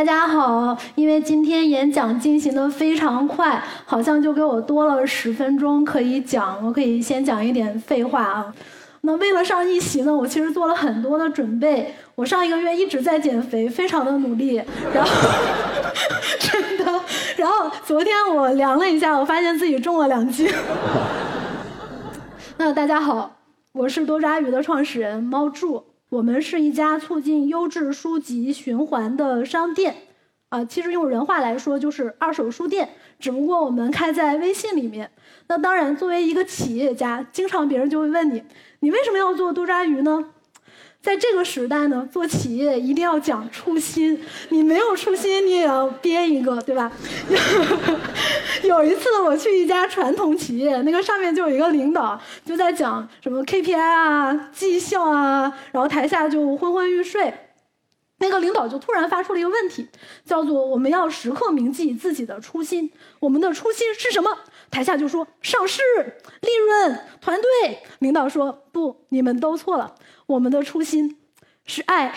大家好，因为今天演讲进行的非常快，好像就给我多了十分钟可以讲，我可以先讲一点废话啊。那为了上一席呢，我其实做了很多的准备。我上一个月一直在减肥，非常的努力。然后 真的，然后昨天我量了一下，我发现自己重了两斤。那大家好，我是多抓鱼的创始人猫柱。我们是一家促进优质书籍循环的商店，啊，其实用人话来说就是二手书店，只不过我们开在微信里面。那当然，作为一个企业家，经常别人就会问你，你为什么要做多抓鱼呢？在这个时代呢，做企业一定要讲初心。你没有初心，你也要编一个，对吧？有一次我去一家传统企业，那个上面就有一个领导就在讲什么 KPI 啊、绩效啊，然后台下就昏昏欲睡。那个领导就突然发出了一个问题，叫做我们要时刻铭记自己的初心。我们的初心是什么？台下就说上市、利润、团队。领导说不，你们都错了。我们的初心是爱，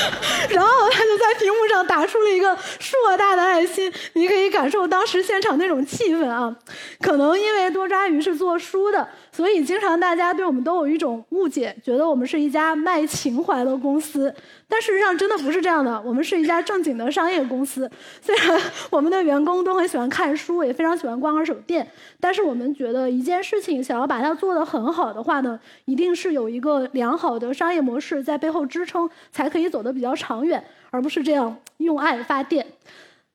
然后他就在屏幕上打出了一个硕大的爱心，你可以感受当时现场那种气氛啊。可能因为多抓鱼是做书的。所以，经常大家对我们都有一种误解，觉得我们是一家卖情怀的公司。但事实上，真的不是这样的。我们是一家正经的商业公司。虽然我们的员工都很喜欢看书，也非常喜欢逛二手店，但是我们觉得一件事情想要把它做得很好的话呢，一定是有一个良好的商业模式在背后支撑，才可以走得比较长远，而不是这样用爱发电。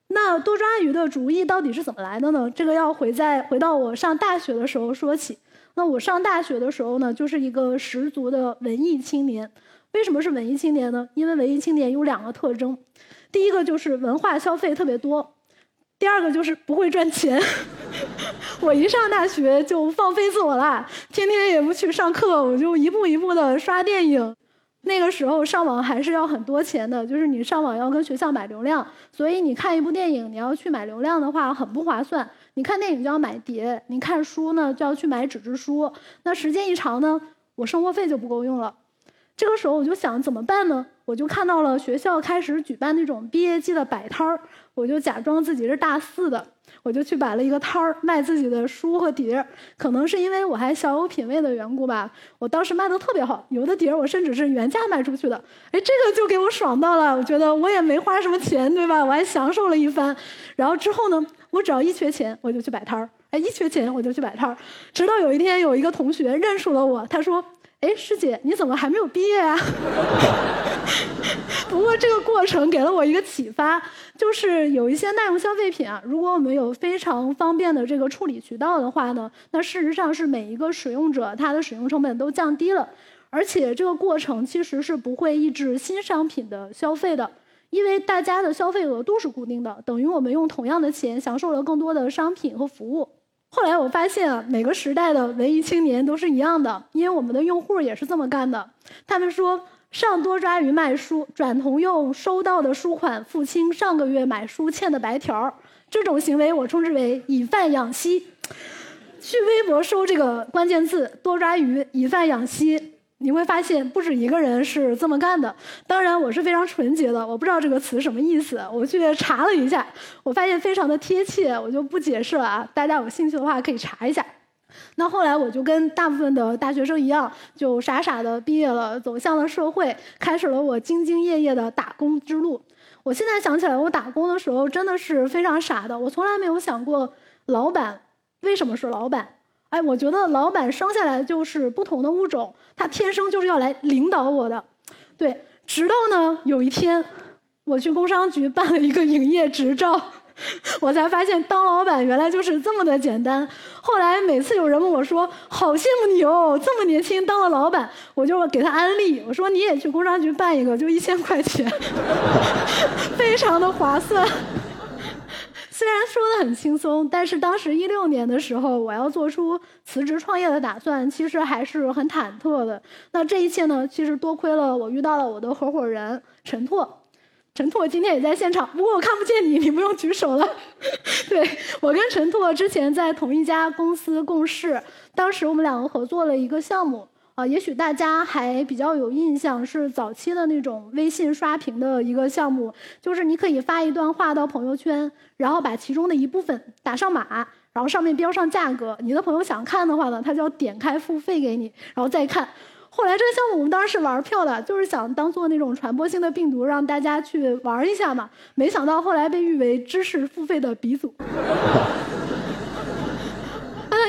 那多抓鱼的主意到底是怎么来的呢？这个要回在回到我上大学的时候说起。那我上大学的时候呢，就是一个十足的文艺青年。为什么是文艺青年呢？因为文艺青年有两个特征，第一个就是文化消费特别多，第二个就是不会赚钱。我一上大学就放飞自我了，天天也不去上课，我就一步一步的刷电影。那个时候上网还是要很多钱的，就是你上网要跟学校买流量，所以你看一部电影，你要去买流量的话很不划算。你看电影就要买碟，你看书呢就要去买纸质书。那时间一长呢，我生活费就不够用了。这个时候我就想怎么办呢？我就看到了学校开始举办那种毕业季的摆摊儿，我就假装自己是大四的，我就去摆了一个摊儿卖自己的书和碟儿。可能是因为我还小有品位的缘故吧，我当时卖的特别好，有的碟儿我甚至是原价卖出去的。哎，这个就给我爽到了，我觉得我也没花什么钱，对吧？我还享受了一番。然后之后呢？我只要一缺钱，我就去摆摊儿。哎，一缺钱我就去摆摊儿。直到有一天，有一个同学认出了我，他说：“哎，师姐，你怎么还没有毕业啊？” 不过这个过程给了我一个启发，就是有一些耐用消费品啊，如果我们有非常方便的这个处理渠道的话呢，那事实上是每一个使用者他的使用成本都降低了，而且这个过程其实是不会抑制新商品的消费的。因为大家的消费额度是固定的，等于我们用同样的钱享受了更多的商品和服务。后来我发现啊，每个时代的文艺青年都是一样的，因为我们的用户也是这么干的。他们说上多抓鱼卖书，转头用收到的书款付清上个月买书欠的白条这种行为我称之为以贩养吸。去微博搜这个关键字“多抓鱼以贩养吸”。你会发现不止一个人是这么干的。当然，我是非常纯洁的，我不知道这个词什么意思。我去查了一下，我发现非常的贴切，我就不解释了啊。大家有兴趣的话可以查一下。那后来我就跟大部分的大学生一样，就傻傻的毕业了，走向了社会，开始了我兢兢业业的打工之路。我现在想起来，我打工的时候真的是非常傻的，我从来没有想过老板为什么是老板。哎，我觉得老板生下来就是不同的物种，他天生就是要来领导我的。对，直到呢有一天，我去工商局办了一个营业执照，我才发现当老板原来就是这么的简单。后来每次有人问我说：“好羡慕你哦，这么年轻当了老板。”我就给他安利，我说：“你也去工商局办一个，就一千块钱，非常的划算。”虽然说的很轻松，但是当时一六年的时候，我要做出辞职创业的打算，其实还是很忐忑的。那这一切呢，其实多亏了我遇到了我的合伙人陈拓。陈拓今天也在现场，不过我看不见你，你不用举手了。对我跟陈拓之前在同一家公司共事，当时我们两个合作了一个项目。啊，也许大家还比较有印象，是早期的那种微信刷屏的一个项目，就是你可以发一段话到朋友圈，然后把其中的一部分打上码，然后上面标上价格，你的朋友想看的话呢，他就要点开付费给你，然后再看。后来这个项目我们当时是玩票的，就是想当做那种传播性的病毒，让大家去玩一下嘛。没想到后来被誉为知识付费的鼻祖。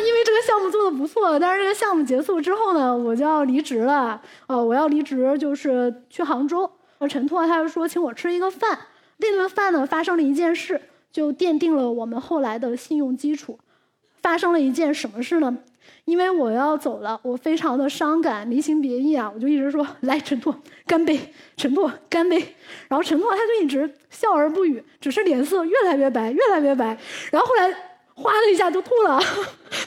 因为这个项目做的不错，但是这个项目结束之后呢，我就要离职了。哦，我要离职就是去杭州。陈拓他就说请我吃一个饭，那顿饭呢发生了一件事，就奠定了我们后来的信用基础。发生了一件什么事呢？因为我要走了，我非常的伤感，离情别意啊，我就一直说来陈拓干杯，陈拓干杯。然后陈拓他就一直笑而不语，只是脸色越来越白，越来越白。然后后来。哗的一下就吐了，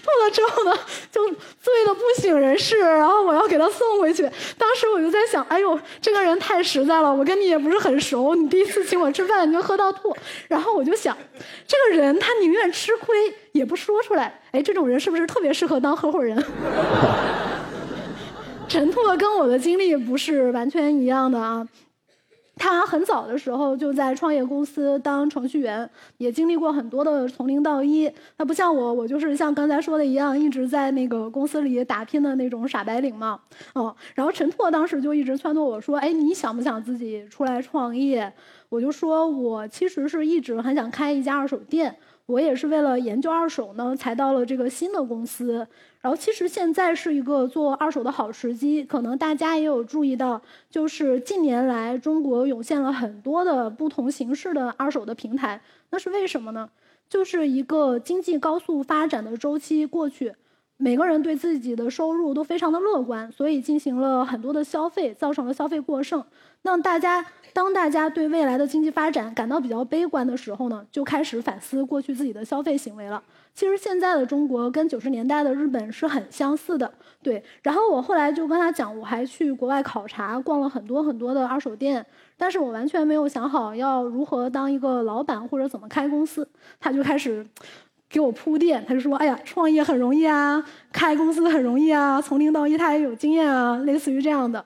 吐了之后呢，就醉得不省人事。然后我要给他送回去。当时我就在想，哎呦，这个人太实在了，我跟你也不是很熟，你第一次请我吃饭你就喝到吐。然后我就想，这个人他宁愿吃亏也不说出来。哎，这种人是不是特别适合当 合伙人？陈拓跟我的经历不是完全一样的啊。他很早的时候就在创业公司当程序员，也经历过很多的从零到一。他不像我，我就是像刚才说的一样，一直在那个公司里打拼的那种傻白领嘛。哦，然后陈拓当时就一直撺掇我说：“哎，你想不想自己出来创业？”我就说：“我其实是一直很想开一家二手店。”我也是为了研究二手呢，才到了这个新的公司。然后其实现在是一个做二手的好时机，可能大家也有注意到，就是近年来中国涌现了很多的不同形式的二手的平台。那是为什么呢？就是一个经济高速发展的周期过去，每个人对自己的收入都非常的乐观，所以进行了很多的消费，造成了消费过剩。那大家。当大家对未来的经济发展感到比较悲观的时候呢，就开始反思过去自己的消费行为了。其实现在的中国跟九十年代的日本是很相似的，对。然后我后来就跟他讲，我还去国外考察，逛了很多很多的二手店，但是我完全没有想好要如何当一个老板或者怎么开公司。他就开始给我铺垫，他就说：“哎呀，创业很容易啊，开公司很容易啊，从零到一他也有经验啊，类似于这样的。”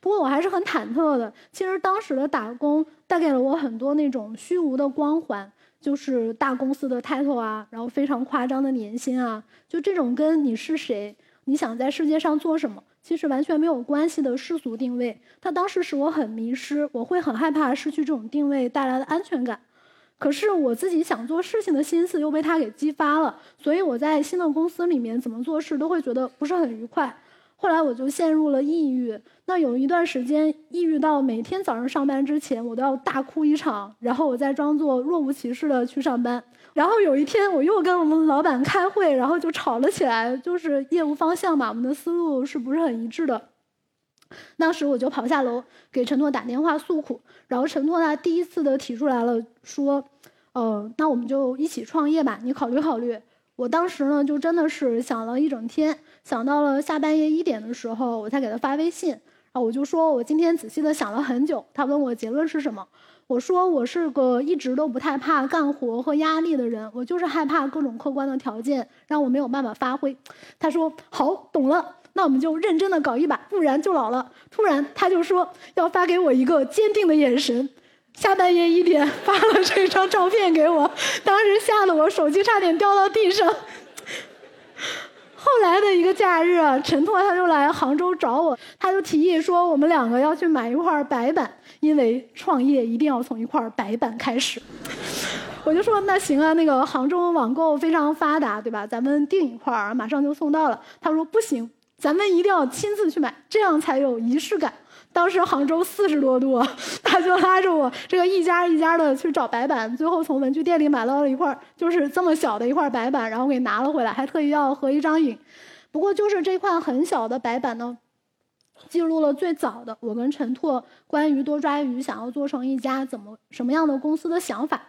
不过我还是很忐忑的。其实当时的打工带给了我很多那种虚无的光环，就是大公司的 title 啊，然后非常夸张的年薪啊，就这种跟你是谁、你想在世界上做什么，其实完全没有关系的世俗定位。它当时使我很迷失，我会很害怕失去这种定位带来的安全感。可是我自己想做事情的心思又被他给激发了，所以我在新的公司里面怎么做事都会觉得不是很愉快。后来我就陷入了抑郁，那有一段时间抑郁到每天早上上班之前我都要大哭一场，然后我再装作若无其事的去上班。然后有一天我又跟我们老板开会，然后就吵了起来，就是业务方向嘛，我们的思路是不是很一致的？当时我就跑下楼给陈拓打电话诉苦，然后陈拓他第一次的提出来了，说，呃，那我们就一起创业吧，你考虑考虑。我当时呢就真的是想了一整天。想到了下半夜一点的时候，我才给他发微信，然后我就说，我今天仔细的想了很久。他问我结论是什么，我说我是个一直都不太怕干活和压力的人，我就是害怕各种客观的条件让我没有办法发挥。他说好，懂了，那我们就认真的搞一把，不然就老了。突然他就说要发给我一个坚定的眼神，下半夜一点发了这张照片给我，当时吓得我手机差点掉到地上。后来的一个假日啊，陈拓他就来杭州找我，他就提议说我们两个要去买一块白板，因为创业一定要从一块白板开始。我就说那行啊，那个杭州网购非常发达，对吧？咱们订一块儿，马上就送到了。他说不行，咱们一定要亲自去买，这样才有仪式感。当时杭州四十多度，他就拉着我这个一家一家的去找白板，最后从文具店里买到了一块就是这么小的一块白板，然后给拿了回来，还特意要合一张影。不过就是这块很小的白板呢，记录了最早的我跟陈拓关于多抓鱼想要做成一家怎么什么样的公司的想法。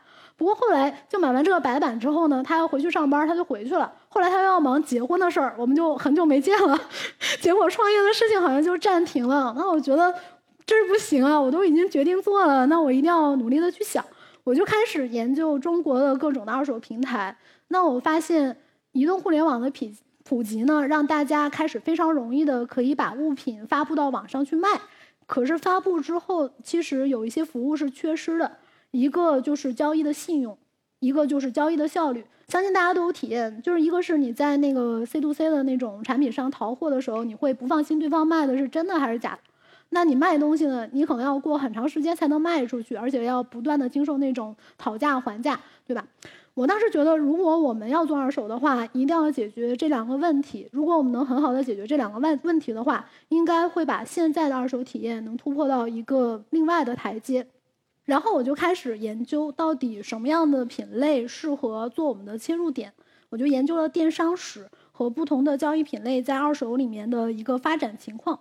不过后来就买完这个白板之后呢，他要回去上班，他就回去了。后来他又要忙结婚的事儿，我们就很久没见了。结果创业的事情好像就暂停了。那我觉得这是不行啊，我都已经决定做了，那我一定要努力的去想。我就开始研究中国的各种的二手平台。那我发现移动互联网的普普及呢，让大家开始非常容易的可以把物品发布到网上去卖。可是发布之后，其实有一些服务是缺失的，一个就是交易的信用，一个就是交易的效率。相信大家都有体验，就是一个是你在那个 C to C 的那种产品上淘货的时候，你会不放心对方卖的是真的还是假的。那你卖东西呢，你可能要过很长时间才能卖出去，而且要不断的经受那种讨价还价，对吧？我当时觉得，如果我们要做二手的话，一定要解决这两个问题。如果我们能很好的解决这两个问问题的话，应该会把现在的二手体验能突破到一个另外的台阶。然后我就开始研究到底什么样的品类适合做我们的切入点。我就研究了电商史和不同的交易品类在二手里面的一个发展情况。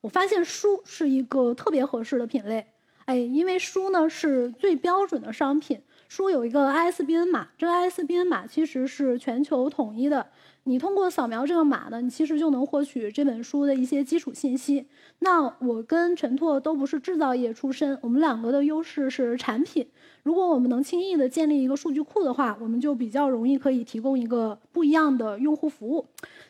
我发现书是一个特别合适的品类，哎，因为书呢是最标准的商品。书有一个 ISBN 码，这个 ISBN 码其实是全球统一的。你通过扫描这个码呢，你其实就能获取这本书的一些基础信息。那我跟陈拓都不是制造业出身，我们两个的优势是产品。如果我们能轻易的建立一个数据库的话，我们就比较容易可以提供一个不一样的用户服务。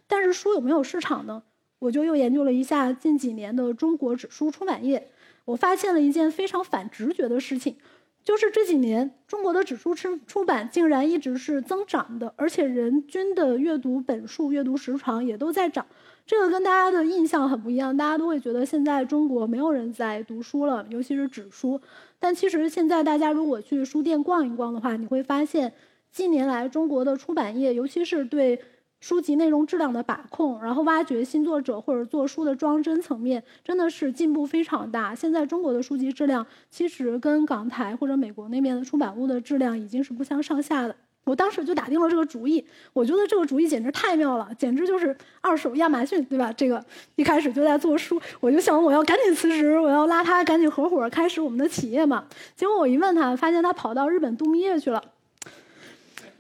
但是书有没有市场呢？我就又研究了一下近几年的中国纸书出版业，我发现了一件非常反直觉的事情。就是这几年，中国的纸书出出版竟然一直是增长的，而且人均的阅读本数、阅读时长也都在涨。这个跟大家的印象很不一样，大家都会觉得现在中国没有人在读书了，尤其是纸书。但其实现在大家如果去书店逛一逛的话，你会发现，近年来中国的出版业，尤其是对。书籍内容质量的把控，然后挖掘新作者或者做书的装帧层面，真的是进步非常大。现在中国的书籍质量其实跟港台或者美国那边的出版物的质量已经是不相上下的。我当时就打定了这个主意，我觉得这个主意简直太妙了，简直就是二手亚马逊，对吧？这个一开始就在做书，我就想我要赶紧辞职，我要拉他赶紧合伙开始我们的企业嘛。结果我一问他，发现他跑到日本度蜜月去了。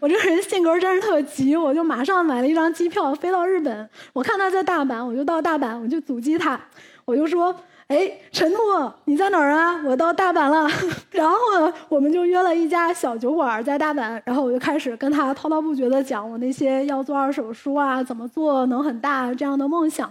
我这个人性格真是特急，我就马上买了一张机票飞到日本。我看他在大阪，我就到大阪，我就阻击他，我就说：“哎，陈拓，你在哪儿啊？我到大阪了。”然后呢，我们就约了一家小酒馆在大阪，然后我就开始跟他滔滔不绝地讲我那些要做二手书啊，怎么做能很大这样的梦想。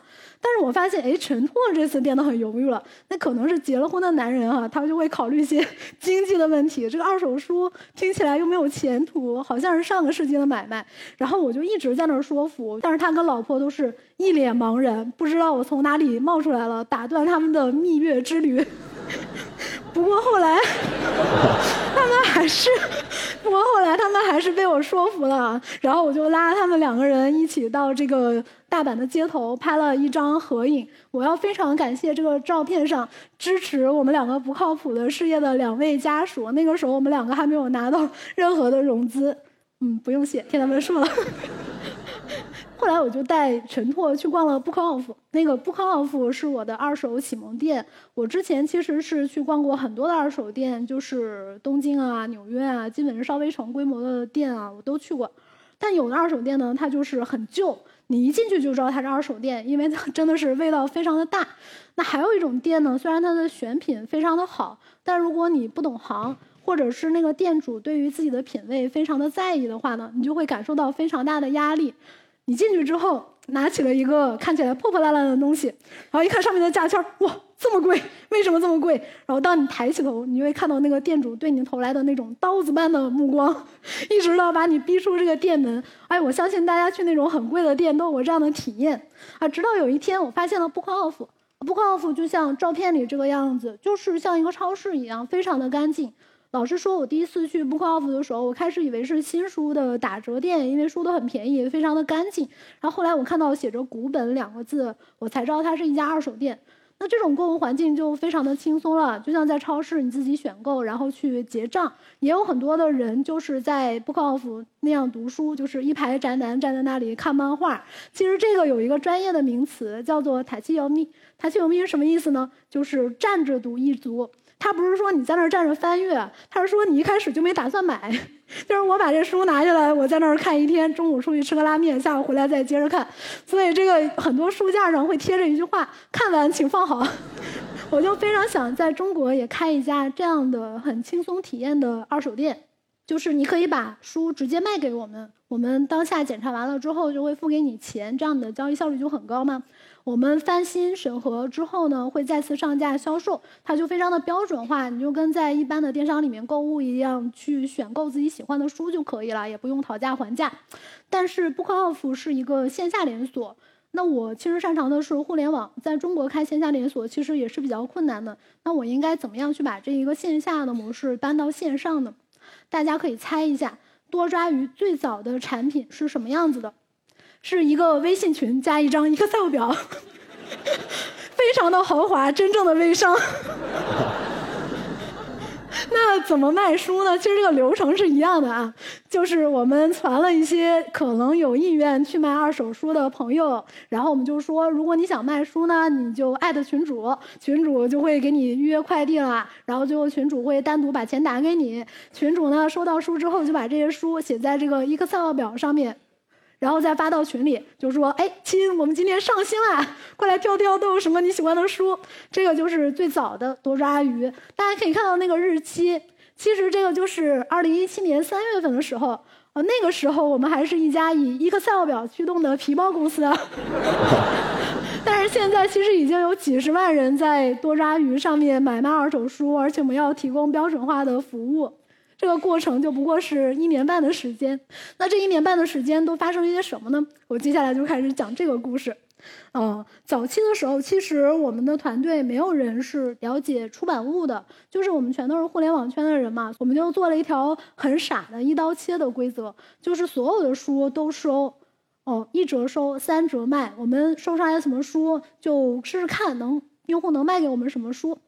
但是我发现，哎，陈拓这次变得很犹豫了。那可能是结了婚的男人啊，他就会考虑一些 经济的问题。这个二手书听起来又没有前途，好像是上个世纪的买卖。然后我就一直在那儿说服，但是他跟老婆都是一脸茫然，不知道我从哪里冒出来了，打断他们的蜜月之旅。不过后来，他们还是，不过后来他们还是被我说服了。然后我就拉他们两个人一起到这个大阪的街头拍了一张合影。我要非常感谢这个照片上支持我们两个不靠谱的事业的两位家属。那个时候我们两个还没有拿到任何的融资。嗯，不用谢，听他们说了。后来我就带陈拓去逛了 Bookoff，那个 Bookoff 是我的二手启蒙店。我之前其实是去逛过很多的二手店，就是东京啊、纽约啊，基本是稍微成规模的店啊，我都去过。但有的二手店呢，它就是很旧，你一进去就知道它是二手店，因为它真的是味道非常的大。那还有一种店呢，虽然它的选品非常的好，但如果你不懂行，或者是那个店主对于自己的品味非常的在意的话呢，你就会感受到非常大的压力。你进去之后，拿起了一个看起来破破烂烂的东西，然后一看上面的价签哇，这么贵，为什么这么贵？然后当你抬起头，你会看到那个店主对你投来的那种刀子般的目光，一直到把你逼出这个店门。哎，我相信大家去那种很贵的店都有过这样的体验啊。直到有一天，我发现了 Bookoff，Bookoff 就像照片里这个样子，就是像一个超市一样，非常的干净。老实说，我第一次去 Bookoff 的时候，我开始以为是新书的打折店，因为书都很便宜，非常的干净。然后后来我看到写着“古本”两个字，我才知道它是一家二手店。那这种购物环境就非常的轻松了，就像在超市你自己选购，然后去结账。也有很多的人就是在 Bookoff 那样读书，就是一排宅男站在那里看漫画。其实这个有一个专业的名词叫做“塔七游咪”。塔七游咪是什么意思呢？就是站着读一族。他不是说你在那儿站着翻阅，他是说你一开始就没打算买，就是我把这书拿下来，我在那儿看一天，中午出去吃个拉面，下午回来再接着看。所以这个很多书架上会贴着一句话：“看完请放好。”我就非常想在中国也开一家这样的很轻松体验的二手店。就是你可以把书直接卖给我们，我们当下检查完了之后就会付给你钱，这样的交易效率就很高嘛。我们翻新审核之后呢，会再次上架销售，它就非常的标准化，你就跟在一般的电商里面购物一样，去选购自己喜欢的书就可以了，也不用讨价还价。但是 BookOff 是一个线下连锁，那我其实擅长的是互联网，在中国开线下连锁其实也是比较困难的。那我应该怎么样去把这一个线下的模式搬到线上呢？大家可以猜一下，多抓鱼最早的产品是什么样子的？是一个微信群加一张 Excel 表，非常的豪华，真正的微商。那怎么卖书呢？其实这个流程是一样的啊，就是我们传了一些可能有意愿去卖二手书的朋友，然后我们就说，如果你想卖书呢，你就艾特群主，群主就会给你预约快递了，然后最后群主会单独把钱打给你，群主呢收到书之后就把这些书写在这个 Excel 表上面。然后再发到群里，就说：“哎，亲，我们今天上新啦，快来挑挑，都有什么你喜欢的书。”这个就是最早的多抓鱼。大家可以看到那个日期，其实这个就是二零一七年三月份的时候。呃，那个时候我们还是一家以 Excel 表驱动的皮包公司。但是现在其实已经有几十万人在多抓鱼上面买卖二手书，而且我们要提供标准化的服务。这个过程就不过是一年半的时间，那这一年半的时间都发生了一些什么呢？我接下来就开始讲这个故事。呃，早期的时候，其实我们的团队没有人是了解出版物的，就是我们全都是互联网圈的人嘛，我们就做了一条很傻的一刀切的规则，就是所有的书都收，哦，一折收，三折卖。我们收上来什么书，就试试看能用户能卖给我们什么书。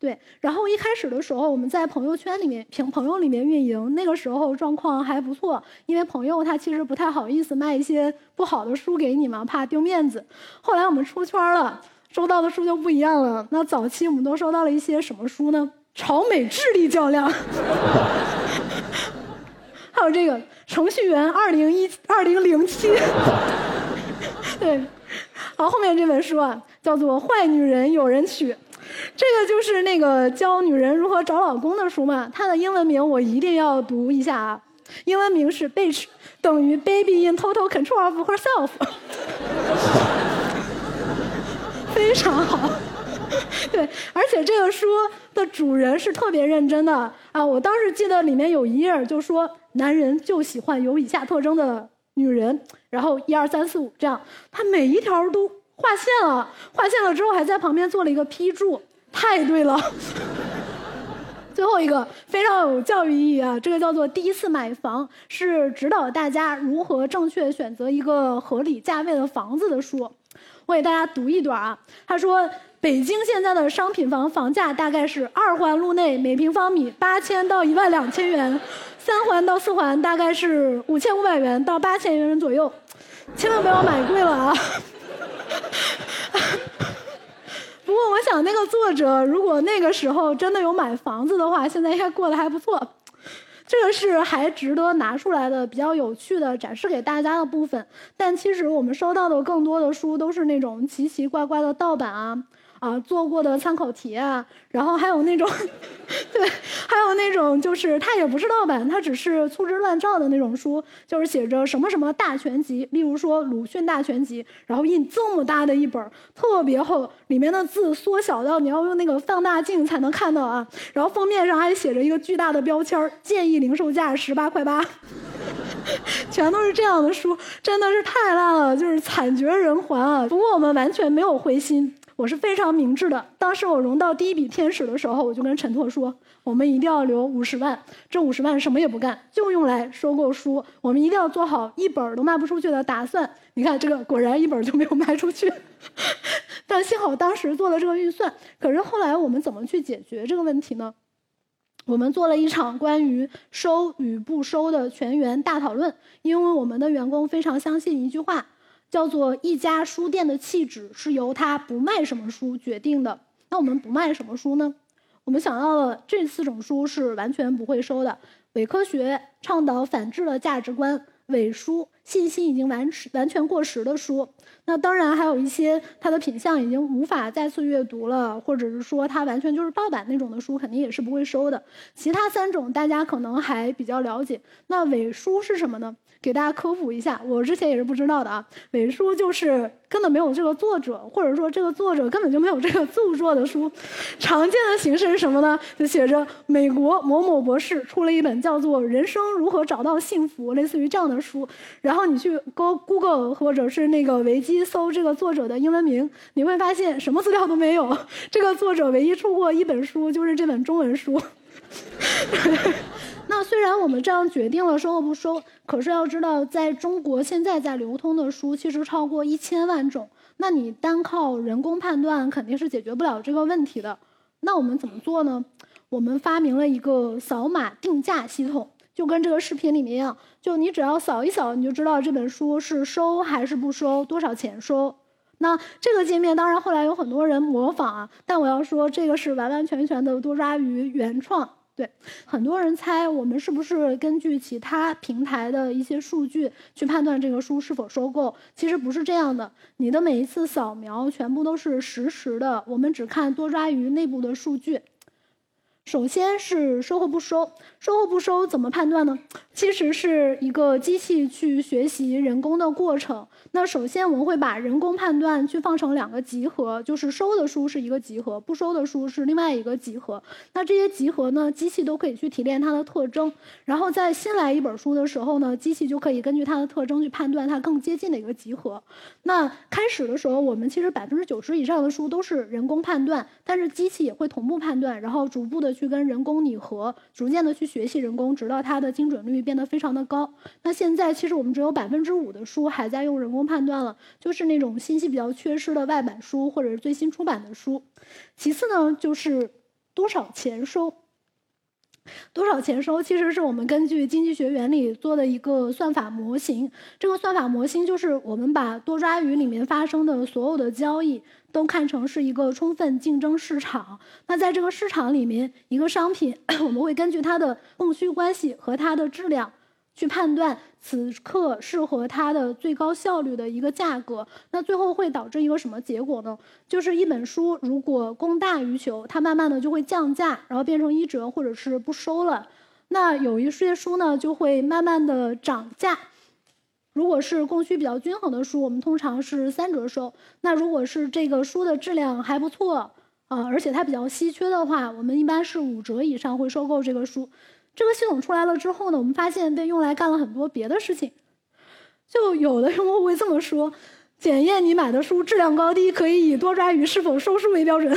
对，然后一开始的时候，我们在朋友圈里面凭朋友里面运营，那个时候状况还不错，因为朋友他其实不太好意思卖一些不好的书给你嘛，怕丢面子。后来我们出圈了，收到的书就不一样了。那早期我们都收到了一些什么书呢？朝美智力较量，还有这个程序员二零一二零零七，对，好，后面这本书啊，叫做《坏女人有人娶》。这个就是那个教女人如何找老公的书嘛，它的英文名我一定要读一下啊，英文名是 “Bitch” 等于 “Baby in Total Control of Herself”，非常好，对，而且这个书的主人是特别认真的啊，我当时记得里面有一页就说男人就喜欢有以下特征的女人，然后一二三四五这样，他每一条都。划线了，划线了之后还在旁边做了一个批注，太对了。最后一个非常有教育意义啊，这个叫做第一次买房，是指导大家如何正确选择一个合理价位的房子的书。我给大家读一段啊，他说北京现在的商品房房价大概是二环路内每平方米八千到一万两千元，三环到四环大概是五千五百元到八千元左右，千万不要买贵了啊。不过，我想那个作者如果那个时候真的有买房子的话，现在应该过得还不错。这个是还值得拿出来的比较有趣的展示给大家的部分。但其实我们收到的更多的书都是那种奇奇怪怪的盗版啊。啊，做过的参考题啊，然后还有那种，对，还有那种就是它也不是盗版，它只是粗制滥造的那种书，就是写着什么什么大全集，例如说鲁迅大全集，然后印这么大的一本，特别厚，里面的字缩小到你要用那个放大镜才能看到啊，然后封面上还写着一个巨大的标签建议零售价十八块八，全都是这样的书，真的是太烂了，就是惨绝人寰啊！不过我们完全没有灰心。我是非常明智的。当时我融到第一笔天使的时候，我就跟陈拓说：“我们一定要留五十万，这五十万什么也不干，就用来收购书。我们一定要做好一本都卖不出去的打算。”你看，这个果然一本就没有卖出去。但幸好当时做了这个预算。可是后来我们怎么去解决这个问题呢？我们做了一场关于收与不收的全员大讨论，因为我们的员工非常相信一句话。叫做一家书店的气质是由它不卖什么书决定的。那我们不卖什么书呢？我们想到了这四种书是完全不会收的：伪科学、倡导反智的价值观、伪书、信息已经完完全过时的书。那当然还有一些它的品相已经无法再次阅读了，或者是说它完全就是盗版那种的书，肯定也是不会收的。其他三种大家可能还比较了解。那伪书是什么呢？给大家科普一下，我之前也是不知道的啊。伪书就是根本没有这个作者，或者说这个作者根本就没有这个著作的书。常见的形式是什么呢？就写着美国某某博士出了一本叫做《人生如何找到幸福》类似于这样的书，然后然后你去 Go Google 或者是那个维基搜这个作者的英文名，你会发现什么资料都没有。这个作者唯一出过一本书，就是这本中文书。那虽然我们这样决定了收或不收，可是要知道，在中国现在在流通的书其实超过一千万种。那你单靠人工判断肯定是解决不了这个问题的。那我们怎么做呢？我们发明了一个扫码定价系统，就跟这个视频里面一样，就你只要扫一扫，你就知道这本书是收还是不收，多少钱收。那这个界面当然后来有很多人模仿啊，但我要说这个是完完全全的多抓鱼原创。对，很多人猜我们是不是根据其他平台的一些数据去判断这个书是否收购？其实不是这样的，你的每一次扫描全部都是实时的，我们只看多抓鱼内部的数据。首先是收或不收，收或不收怎么判断呢？其实是一个机器去学习人工的过程。那首先我们会把人工判断去放成两个集合，就是收的书是一个集合，不收的书是另外一个集合。那这些集合呢，机器都可以去提炼它的特征，然后在新来一本书的时候呢，机器就可以根据它的特征去判断它更接近的一个集合。那开始的时候，我们其实百分之九十以上的书都是人工判断，但是机器也会同步判断，然后逐步的。去跟人工拟合，逐渐的去学习人工，直到它的精准率变得非常的高。那现在其实我们只有百分之五的书还在用人工判断了，就是那种信息比较缺失的外版书或者是最新出版的书。其次呢，就是多少钱收。多少钱收？其实是我们根据经济学原理做的一个算法模型。这个算法模型就是我们把多抓鱼里面发生的所有的交易都看成是一个充分竞争市场。那在这个市场里面，一个商品 我们会根据它的供需关系和它的质量。去判断此刻适合它的最高效率的一个价格，那最后会导致一个什么结果呢？就是一本书如果供大于求，它慢慢的就会降价，然后变成一折或者是不收了。那有一些书呢，就会慢慢的涨价。如果是供需比较均衡的书，我们通常是三折收。那如果是这个书的质量还不错啊，而且它比较稀缺的话，我们一般是五折以上会收购这个书。这个系统出来了之后呢，我们发现被用来干了很多别的事情。就有的用户会这么说：检验你买的书质量高低，可以以多抓鱼是否收书为标准。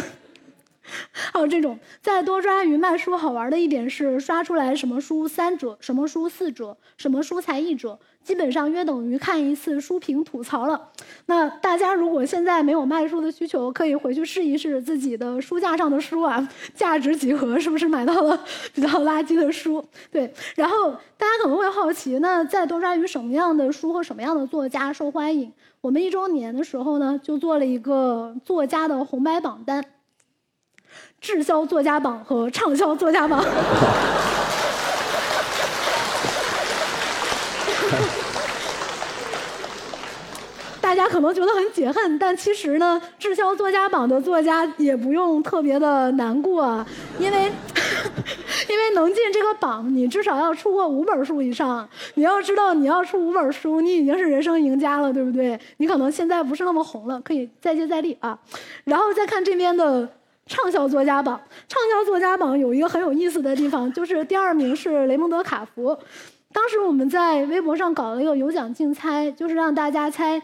还有这种在多抓鱼卖书好玩的一点是，刷出来什么书三折，什么书四折，什么书才一折。基本上约等于看一次书评吐槽了。那大家如果现在没有卖书的需求，可以回去试一试自己的书架上的书啊，价值几何是不是买到了比较垃圾的书？对。然后大家可能会好奇，那在多抓鱼什么样的书和什么样的作家受欢迎？我们一周年的时候呢，就做了一个作家的红白榜单，滞销作家榜和畅销作家榜。大家可能觉得很解恨，但其实呢，滞销作家榜的作家也不用特别的难过，啊因为，因为能进这个榜，你至少要出过五本书以上。你要知道，你要出五本书，你已经是人生赢家了，对不对？你可能现在不是那么红了，可以再接再厉啊。然后再看这边的畅销作家榜，畅销作家榜有一个很有意思的地方，就是第二名是雷蒙德·卡福。当时我们在微博上搞了一个有奖竞猜，就是让大家猜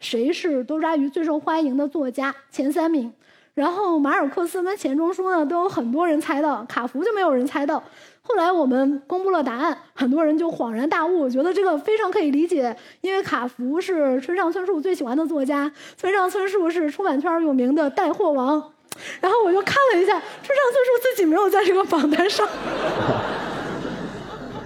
谁是多抓鱼最受欢迎的作家前三名。然后马尔克斯跟钱钟书呢都有很多人猜到，卡福就没有人猜到。后来我们公布了答案，很多人就恍然大悟，觉得这个非常可以理解，因为卡福是村上春树最喜欢的作家，村上春树是出版圈有名的带货王。然后我就看了一下，这上春树自己没有在这个榜单上。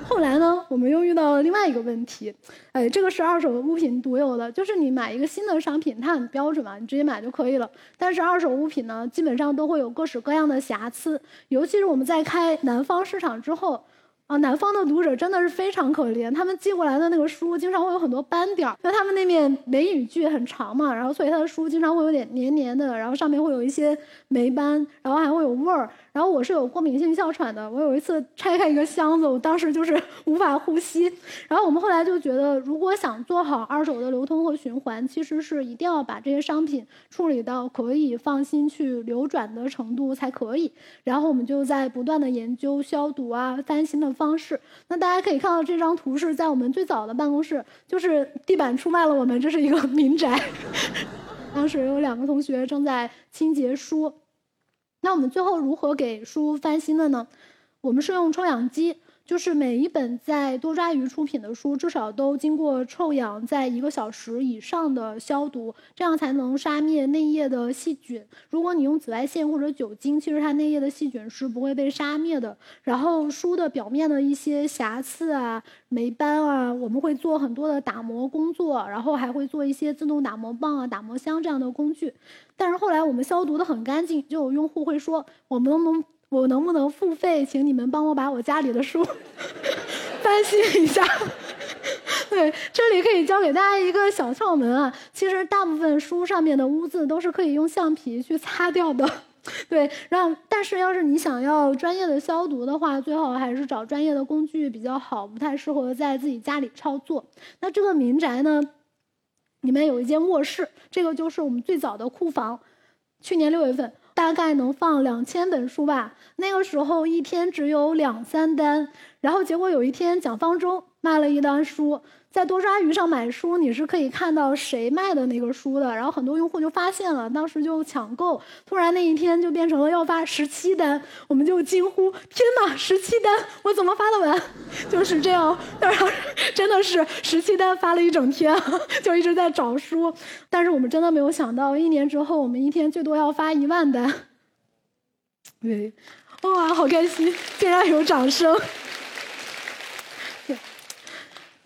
后来呢，我们又遇到了另外一个问题，哎，这个是二手物品独有的，就是你买一个新的商品，它很标准嘛，你直接买就可以了。但是二手物品呢，基本上都会有各式各样的瑕疵，尤其是我们在开南方市场之后，啊，南方的读者真的是非常可怜，他们寄过来的那个书经常会有很多斑点儿，因为他们那面梅雨季很长嘛，然后所以他的书经常会有点黏黏的，然后上面会有一些霉斑，然后还会有味儿。然后我是有过敏性哮喘的，我有一次拆开一个箱子，我当时就是 无法呼吸。然后我们后来就觉得，如果想做好二手的流通和循环，其实是一定要把这些商品处理到可以放心去流转的程度才可以。然后我们就在不断的研究消毒啊、翻新的方式。那大家可以看到这张图是在我们最早的办公室，就是地板出卖了我们，这是一个 民宅。当时有两个同学正在清洁书。那我们最后如何给书翻新的呢？我们是用抽氧机，就是每一本在多抓鱼出品的书，至少都经过臭氧在一个小时以上的消毒，这样才能杀灭内页的细菌。如果你用紫外线或者酒精，其实它内页的细菌是不会被杀灭的。然后书的表面的一些瑕疵啊、霉斑啊，我们会做很多的打磨工作，然后还会做一些自动打磨棒啊、打磨箱这样的工具。但是后来我们消毒的很干净，就有用户会说：“我们能不能，我能不能付费，请你们帮我把我家里的书 翻新一下？”对，这里可以教给大家一个小窍门啊。其实大部分书上面的污渍都是可以用橡皮去擦掉的。对，让但是要是你想要专业的消毒的话，最好还是找专业的工具比较好，不太适合在自己家里操作。那这个民宅呢？里面有一间卧室，这个就是我们最早的库房。去年六月份，大概能放两千本书吧。那个时候一天只有两三单，然后结果有一天蒋方舟卖了一单书。在多抓鱼上买书，你是可以看到谁卖的那个书的。然后很多用户就发现了，当时就抢购。突然那一天就变成了要发十七单，我们就惊呼：“天哪，十七单，我怎么发得完？” 就是这样，然后真的是十七单发了一整天，就一直在找书。但是我们真的没有想到，一年之后我们一天最多要发一万单。对，哇，好开心，竟然有掌声。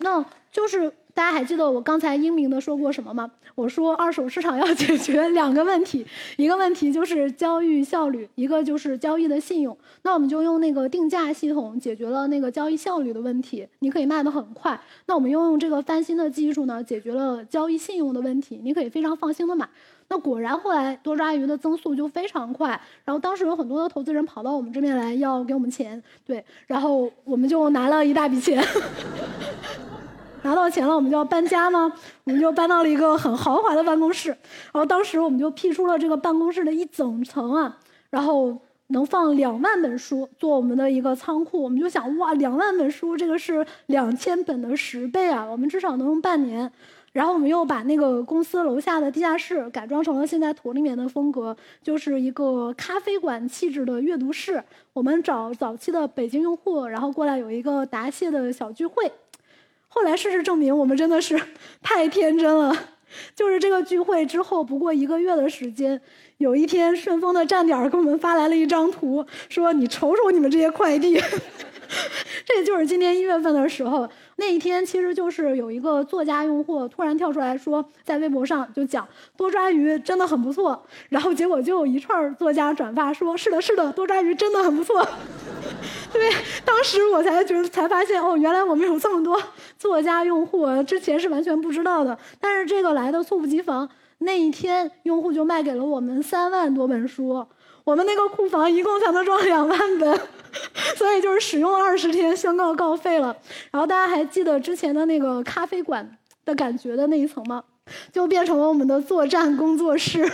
那。就是大家还记得我刚才英明的说过什么吗？我说二手市场要解决两个问题，一个问题就是交易效率，一个就是交易的信用。那我们就用那个定价系统解决了那个交易效率的问题，你可以卖得很快。那我们又用这个翻新的技术呢，解决了交易信用的问题，你可以非常放心的买。那果然后来多抓鱼的增速就非常快，然后当时有很多的投资人跑到我们这边来要给我们钱，对，然后我们就拿了一大笔钱。拿到钱了，我们就要搬家吗？我们就搬到了一个很豪华的办公室。然后当时我们就辟出了这个办公室的一整层啊，然后能放两万本书，做我们的一个仓库。我们就想，哇，两万本书，这个是两千本的十倍啊！我们至少能用半年。然后我们又把那个公司楼下的地下室改装成了现在图里面的风格，就是一个咖啡馆气质的阅读室。我们找早期的北京用户，然后过来有一个答谢的小聚会。后来事实证明，我们真的是 太天真了。就是这个聚会之后，不过一个月的时间，有一天顺丰的站点给我们发来了一张图，说：“你瞅瞅你们这些快递。” 这就是今年一月份的时候。那一天其实就是有一个作家用户突然跳出来说，在微博上就讲多抓鱼真的很不错，然后结果就有一串作家转发说是的，是的，多抓鱼真的很不错。对，当时我才觉得才发现哦，原来我们有这么多作家用户，之前是完全不知道的。但是这个来的猝不及防，那一天用户就卖给了我们三万多本书，我们那个库房一共才能装两万本。所以就是使用二十天，宣告告废了。然后大家还记得之前的那个咖啡馆的感觉的那一层吗？就变成了我们的作战工作室。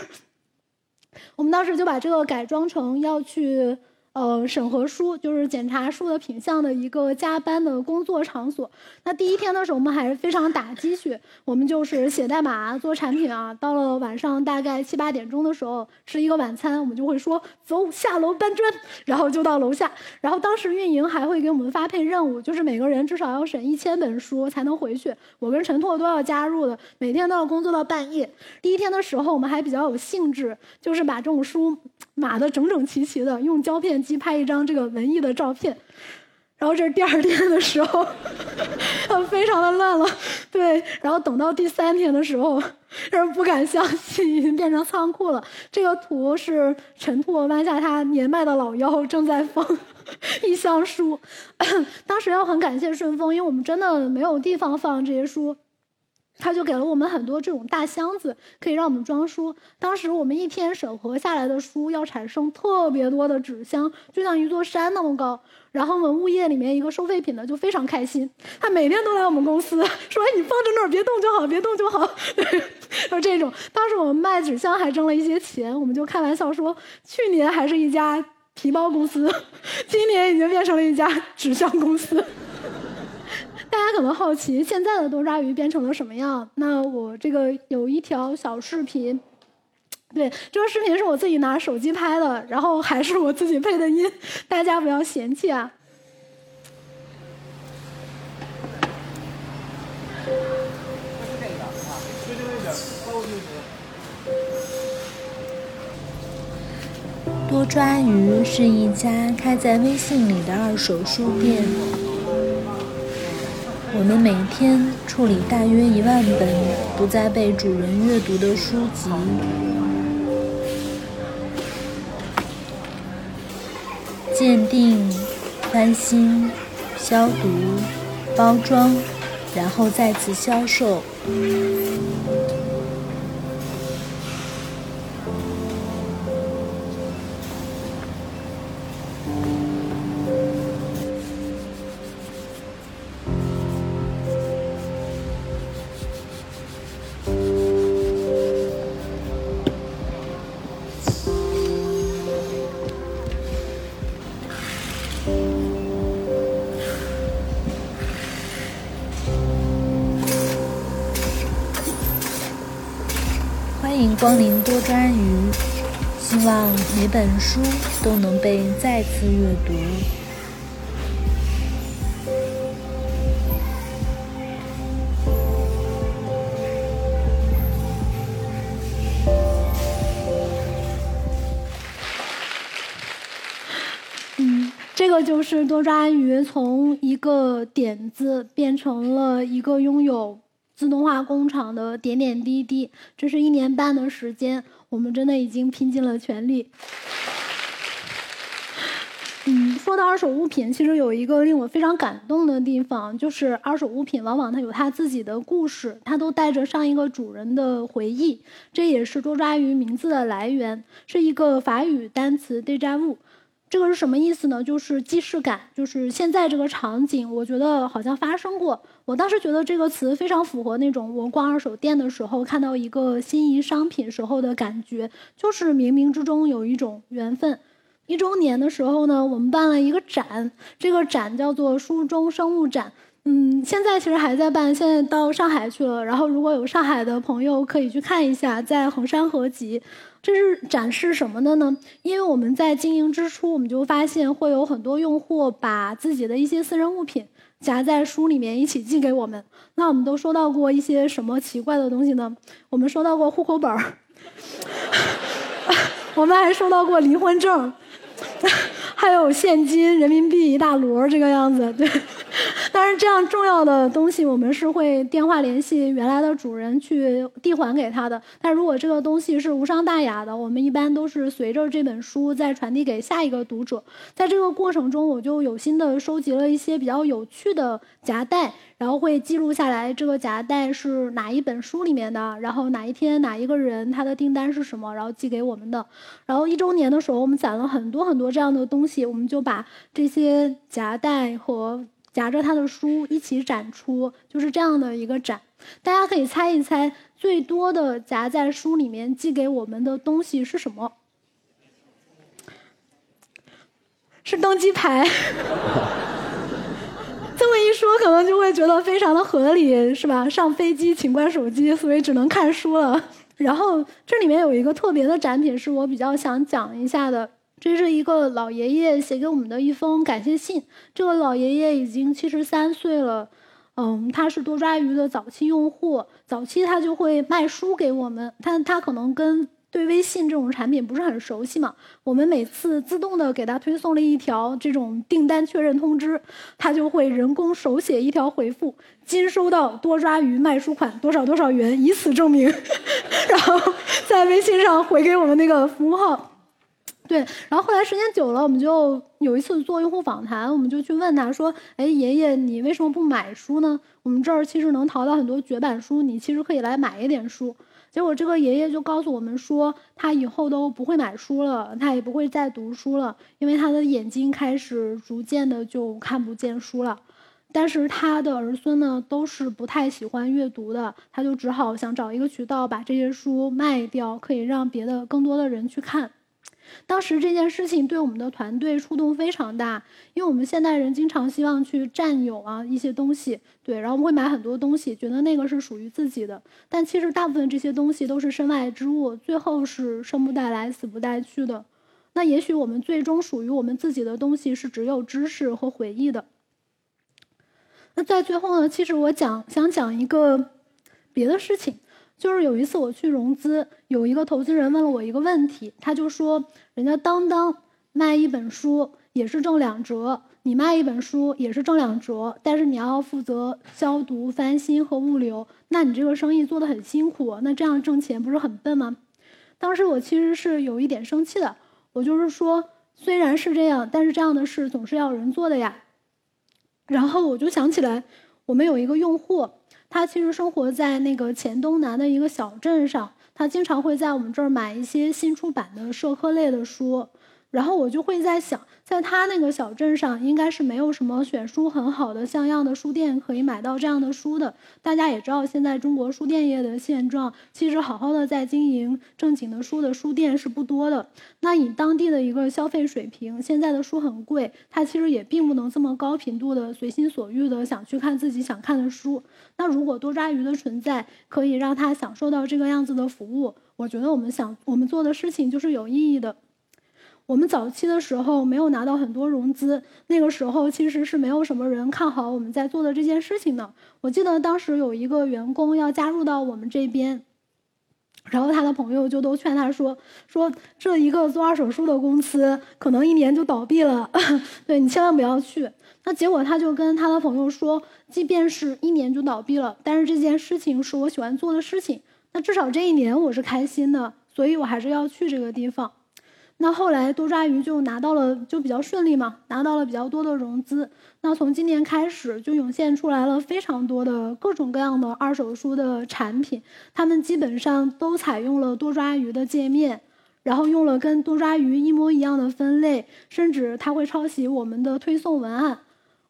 我们当时就把这个改装成要去。呃，审核书就是检查书的品相的一个加班的工作场所。那第一天的时候，我们还是非常打鸡血，我们就是写代码、做产品啊。到了晚上大概七八点钟的时候，吃一个晚餐，我们就会说走下楼搬砖，然后就到楼下。然后当时运营还会给我们发配任务，就是每个人至少要审一千本书才能回去。我跟陈拓都要加入的，每天都要工作到半夜。第一天的时候，我们还比较有兴致，就是把这种书码的整整齐齐的，用胶片。机拍一张这个文艺的照片，然后这是第二天的时候，非常的乱了，对。然后等到第三天的时候，让人不敢相信已经变成仓库了。这个图是陈拓弯下他年迈的老腰，正在放 一箱书。当时要很感谢顺丰，因为我们真的没有地方放这些书。他就给了我们很多这种大箱子，可以让我们装书。当时我们一天审核下来的书要产生特别多的纸箱，就像一座山那么高。然后文物业里面一个收废品的就非常开心，他每天都来我们公司说：“哎，你放在那儿，别动就好，别动就好。”就这种。当时我们卖纸箱还挣了一些钱，我们就开玩笑说，去年还是一家皮包公司，今年已经变成了一家纸箱公司。大家可能好奇现在的多抓鱼变成了什么样？那我这个有一条小视频，对，这个视频是我自己拿手机拍的，然后还是我自己配的音，大家不要嫌弃啊。多抓鱼是一家开在微信里的二手书店。我们每天处理大约一万本不再被主人阅读的书籍，鉴定、翻新、消毒、包装，然后再次销售。光临多抓鱼，希望每本书都能被再次阅读。嗯，这个就是多抓鱼从一个点子变成了一个拥有。自动化工厂的点点滴滴，这是一年半的时间，我们真的已经拼尽了全力。嗯，说到二手物品，其实有一个令我非常感动的地方，就是二手物品往往它有它自己的故事，它都带着上一个主人的回忆，这也是多抓鱼名字的来源，是一个法语单词 déjà vu。这个是什么意思呢？就是既视感，就是现在这个场景，我觉得好像发生过。我当时觉得这个词非常符合那种我逛二手店的时候看到一个心仪商品时候的感觉，就是冥冥之中有一种缘分。一周年的时候呢，我们办了一个展，这个展叫做“书中生物展”。嗯，现在其实还在办，现在到上海去了。然后如果有上海的朋友可以去看一下，在衡山合集。这是展示什么的呢？因为我们在经营之初，我们就发现会有很多用户把自己的一些私人物品夹在书里面一起寄给我们。那我们都收到过一些什么奇怪的东西呢？我们收到过户口本儿，我们还收到过离婚证。还有现金、人民币一大摞这个样子，对。但是这样重要的东西，我们是会电话联系原来的主人去递还给他的。但如果这个东西是无伤大雅的，我们一般都是随着这本书再传递给下一个读者。在这个过程中，我就有心的收集了一些比较有趣的夹带。然后会记录下来这个夹带是哪一本书里面的，然后哪一天哪一个人他的订单是什么，然后寄给我们的。然后一周年的时候，我们攒了很多很多这样的东西，我们就把这些夹带和夹着他的书一起展出，就是这样的一个展。大家可以猜一猜，最多的夹在书里面寄给我们的东西是什么？是登机牌。这么一说，可能就会觉得非常的合理，是吧？上飞机请关手机，所以只能看书了。然后这里面有一个特别的展品，是我比较想讲一下的。这是一个老爷爷写给我们的一封感谢信。这个老爷爷已经七十三岁了，嗯，他是多抓鱼的早期用户，早期他就会卖书给我们。他他可能跟对微信这种产品不是很熟悉嘛，我们每次自动的给他推送了一条这种订单确认通知，他就会人工手写一条回复：“今收到多抓鱼卖书款多少多少元，以此证明。”然后在微信上回给我们那个服务号。对，然后后来时间久了，我们就有一次做用户访谈，我们就去问他说：“哎，爷爷，你为什么不买书呢？我们这儿其实能淘到很多绝版书，你其实可以来买一点书。”结果这个爷爷就告诉我们说，他以后都不会买书了，他也不会再读书了，因为他的眼睛开始逐渐的就看不见书了。但是他的儿孙呢，都是不太喜欢阅读的，他就只好想找一个渠道把这些书卖掉，可以让别的更多的人去看。当时这件事情对我们的团队触动非常大，因为我们现代人经常希望去占有啊一些东西，对，然后我们会买很多东西，觉得那个是属于自己的。但其实大部分这些东西都是身外之物，最后是生不带来，死不带去的。那也许我们最终属于我们自己的东西是只有知识和回忆的。那在最后呢，其实我讲想讲一个别的事情。就是有一次我去融资，有一个投资人问了我一个问题，他就说：“人家当当卖一本书也是挣两折，你卖一本书也是挣两折，但是你要负责消毒、翻新和物流，那你这个生意做得很辛苦，那这样挣钱不是很笨吗？”当时我其实是有一点生气的，我就是说，虽然是这样，但是这样的事总是要人做的呀。然后我就想起来，我们有一个用户。他其实生活在那个黔东南的一个小镇上，他经常会在我们这儿买一些新出版的社科类的书。然后我就会在想，在他那个小镇上，应该是没有什么选书很好的、像样的书店可以买到这样的书的。大家也知道，现在中国书店业的现状，其实好好的在经营正经的书的书店是不多的。那以当地的一个消费水平，现在的书很贵，他其实也并不能这么高频度的随心所欲的想去看自己想看的书。那如果多抓鱼的存在可以让他享受到这个样子的服务，我觉得我们想我们做的事情就是有意义的。我们早期的时候没有拿到很多融资，那个时候其实是没有什么人看好我们在做的这件事情的。我记得当时有一个员工要加入到我们这边，然后他的朋友就都劝他说：“说这一个做二手书的公司可能一年就倒闭了，对你千万不要去。”那结果他就跟他的朋友说：“即便是一年就倒闭了，但是这件事情是我喜欢做的事情，那至少这一年我是开心的，所以我还是要去这个地方。”那后来多抓鱼就拿到了，就比较顺利嘛，拿到了比较多的融资。那从今年开始就涌现出来了非常多的各种各样的二手书的产品，他们基本上都采用了多抓鱼的界面，然后用了跟多抓鱼一模一样的分类，甚至它会抄袭我们的推送文案。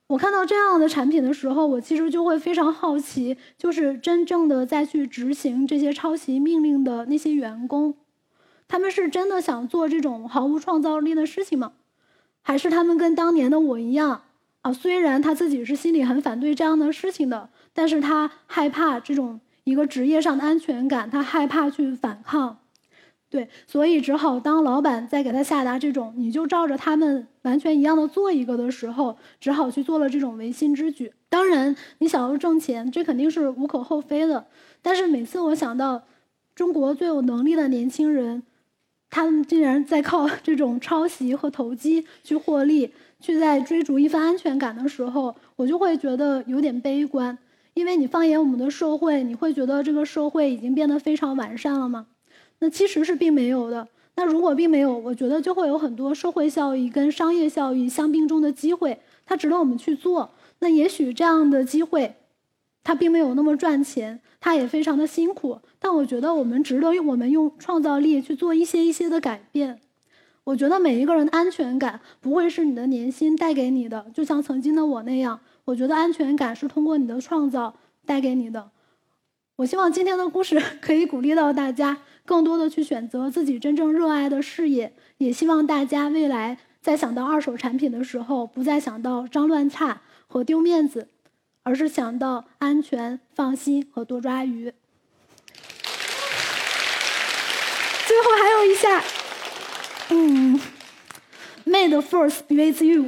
我看到这样的产品的时候，我其实就会非常好奇，就是真正的在去执行这些抄袭命令的那些员工。他们是真的想做这种毫无创造力的事情吗？还是他们跟当年的我一样啊？虽然他自己是心里很反对这样的事情的，但是他害怕这种一个职业上的安全感，他害怕去反抗，对，所以只好当老板在给他下达这种你就照着他们完全一样的做一个的时候，只好去做了这种违心之举。当然，你想要挣钱，这肯定是无可厚非的。但是每次我想到中国最有能力的年轻人，他们竟然在靠 这种抄袭和投机去获利，去在追逐一份安全感的时候，我就会觉得有点悲观。因为你放眼我们的社会，你会觉得这个社会已经变得非常完善了吗？那其实是并没有的。那如果并没有，我觉得就会有很多社会效益跟商业效益相并重的机会，它值得我们去做。那也许这样的机会，它并没有那么赚钱。他也非常的辛苦，但我觉得我们值得用我们用创造力去做一些一些的改变。我觉得每一个人的安全感不会是你的年薪带给你的，就像曾经的我那样。我觉得安全感是通过你的创造带给你的。我希望今天的故事 可以鼓励到大家，更多的去选择自己真正热爱的事业。也希望大家未来在想到二手产品的时候，不再想到脏乱差和丢面子。而是想到安全、放心和多抓鱼。最后还有一下，嗯，Made first with you。